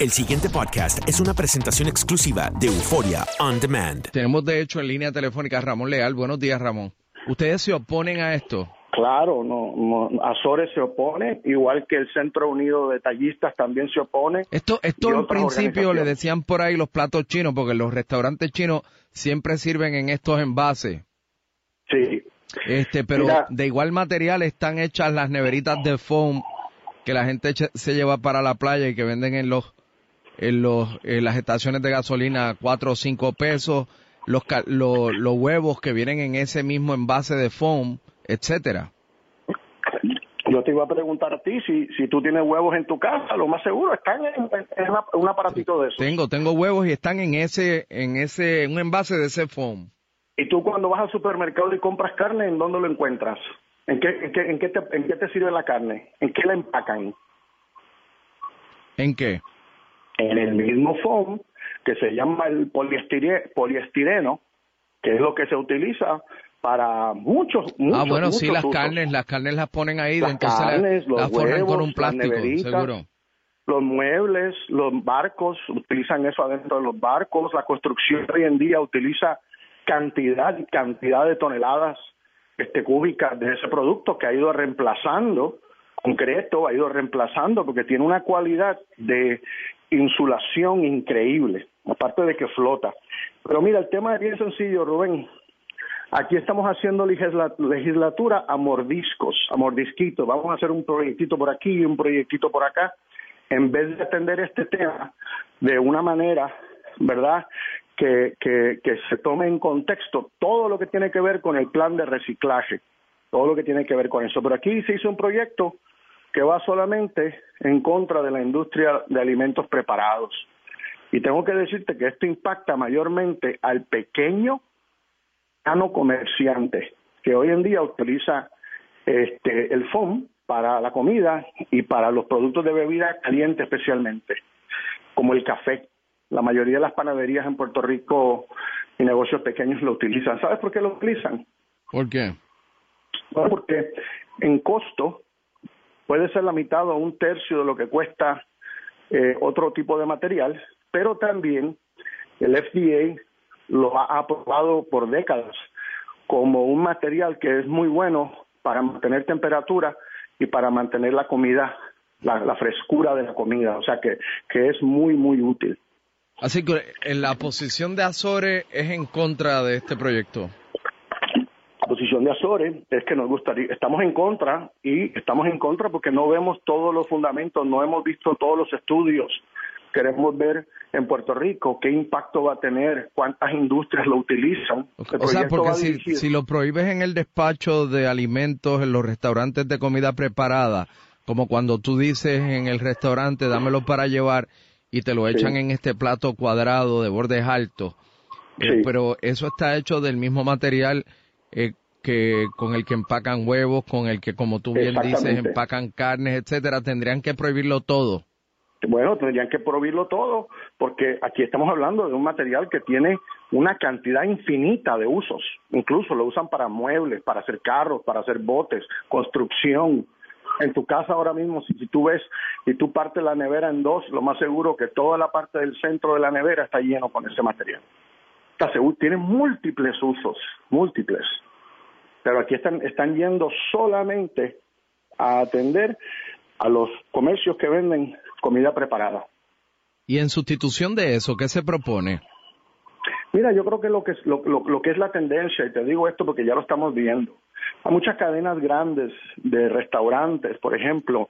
El siguiente podcast es una presentación exclusiva de Euforia On Demand. Tenemos de hecho en línea telefónica a Ramón Leal. Buenos días, Ramón. ¿Ustedes se oponen a esto? Claro, no, no, Azores se opone, igual que el Centro Unido de Tallistas también se opone. Esto, esto en principio le decían por ahí los platos chinos, porque los restaurantes chinos siempre sirven en estos envases. Sí, Este, pero Mira. de igual material están hechas las neveritas de foam que la gente se lleva para la playa y que venden en los en los en las estaciones de gasolina a cuatro o cinco pesos, los, ca- lo- los huevos que vienen en ese mismo envase de foam, etcétera. yo te iba a preguntar a ti si, si tú tienes huevos en tu casa, lo más seguro están en, en una- un aparatito de eso. Tengo, tengo huevos y están en ese, en ese, en un envase de ese foam. Y tú cuando vas al supermercado y compras carne, ¿en dónde lo encuentras? ¿En qué, en qué, en qué, te, en qué te sirve la carne? ¿En qué la empacan? ¿En qué? En el mismo foam que se llama el poliestire- poliestireno, que es lo que se utiliza para muchos, muchos ah, bueno, sí, las usos. carnes, las carnes las ponen ahí, Las entonces la- carnes, los las forran con un plástico, seguro. Los muebles, los barcos, utilizan eso adentro de los barcos. La construcción hoy en día utiliza cantidad y cantidad de toneladas este, cúbicas de ese producto que ha ido reemplazando concreto, ha ido reemplazando porque tiene una cualidad de insulación increíble, aparte de que flota. Pero mira, el tema es bien sencillo, Rubén. Aquí estamos haciendo legisla- legislatura a mordiscos, a mordisquitos. Vamos a hacer un proyectito por aquí y un proyectito por acá, en vez de atender este tema de una manera, ¿verdad? Que, que, que se tome en contexto todo lo que tiene que ver con el plan de reciclaje, todo lo que tiene que ver con eso. Pero aquí se hizo un proyecto que va solamente en contra de la industria de alimentos preparados. Y tengo que decirte que esto impacta mayormente al pequeño no comerciante que hoy en día utiliza este el foam para la comida y para los productos de bebida caliente especialmente, como el café. La mayoría de las panaderías en Puerto Rico y negocios pequeños lo utilizan. ¿Sabes por qué lo utilizan? ¿Por qué? Bueno, porque en costo puede ser la mitad o un tercio de lo que cuesta eh, otro tipo de material, pero también el FDA lo ha aprobado por décadas como un material que es muy bueno para mantener temperatura y para mantener la comida, la, la frescura de la comida, o sea que, que es muy, muy útil. Así que en la posición de Azores es en contra de este proyecto. De Azores es que nos gustaría, estamos en contra y estamos en contra porque no vemos todos los fundamentos, no hemos visto todos los estudios. Queremos ver en Puerto Rico qué impacto va a tener, cuántas industrias lo utilizan. El O sea, porque si, si lo prohíbes en el despacho de alimentos, en los restaurantes de comida preparada, como cuando tú dices en el restaurante, dámelo para llevar y te lo echan en este plato cuadrado de bordes altos, eh, Sí. pero eso está hecho del mismo material eh, que con el que empacan huevos, con el que, como tú bien dices, empacan carnes, etcétera, tendrían que prohibirlo todo. Bueno, tendrían que prohibirlo todo, porque aquí estamos hablando de un material que tiene una cantidad infinita de usos. Incluso lo usan para muebles, para hacer carros, para hacer botes, construcción. En tu casa ahora mismo, si, si tú ves y tú partes la nevera en dos, lo más seguro que toda la parte del centro de la nevera está lleno con ese material. Está seguro, tiene múltiples usos, múltiples. Pero aquí están, están yendo solamente a atender a los comercios que venden comida preparada. Y en sustitución de eso, ¿qué se propone? Mira, yo creo que lo que es lo, lo- lo que es la tendencia, y te digo esto porque ya lo estamos viendo, hay muchas cadenas grandes de restaurantes, por ejemplo,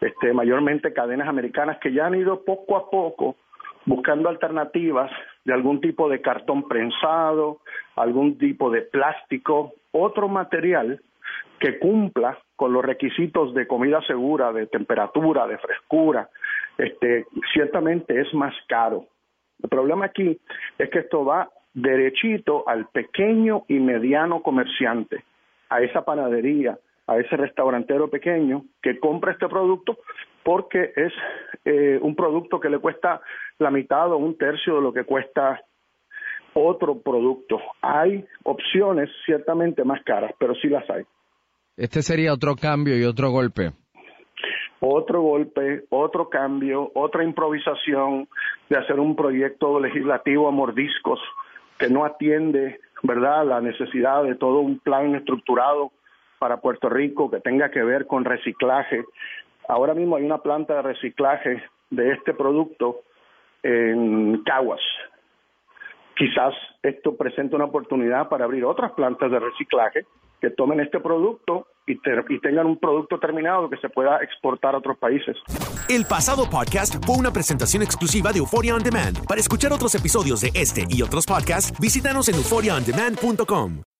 este, mayormente cadenas americanas que ya han ido poco a poco buscando alternativas de algún tipo de cartón prensado, algún tipo de plástico, otro material que cumpla con los requisitos de comida segura, de temperatura, de frescura, este, ciertamente es más caro. El problema aquí es que esto va derechito al pequeño y mediano comerciante, a esa panadería, a ese restaurantero pequeño que compra este producto porque es eh, un producto que le cuesta la mitad o un tercio de lo que cuesta otro producto. Hay opciones ciertamente más caras, pero sí las hay. Este sería otro cambio y otro golpe. Otro golpe, otro cambio, otra improvisación de hacer un proyecto legislativo a mordiscos que no atiende, ¿verdad?, la necesidad de todo un plan estructurado para Puerto Rico que tenga que ver con reciclaje. Ahora mismo hay una planta de reciclaje de este producto en Caguas. Quizás esto presente una oportunidad para abrir otras plantas de reciclaje que tomen este producto y, tengan un producto terminado que se pueda exportar a otros países. El pasado podcast fue una presentación exclusiva de Euphoria On Demand. Para escuchar otros episodios de este y otros podcasts, visítanos en euphoriaondemand.com.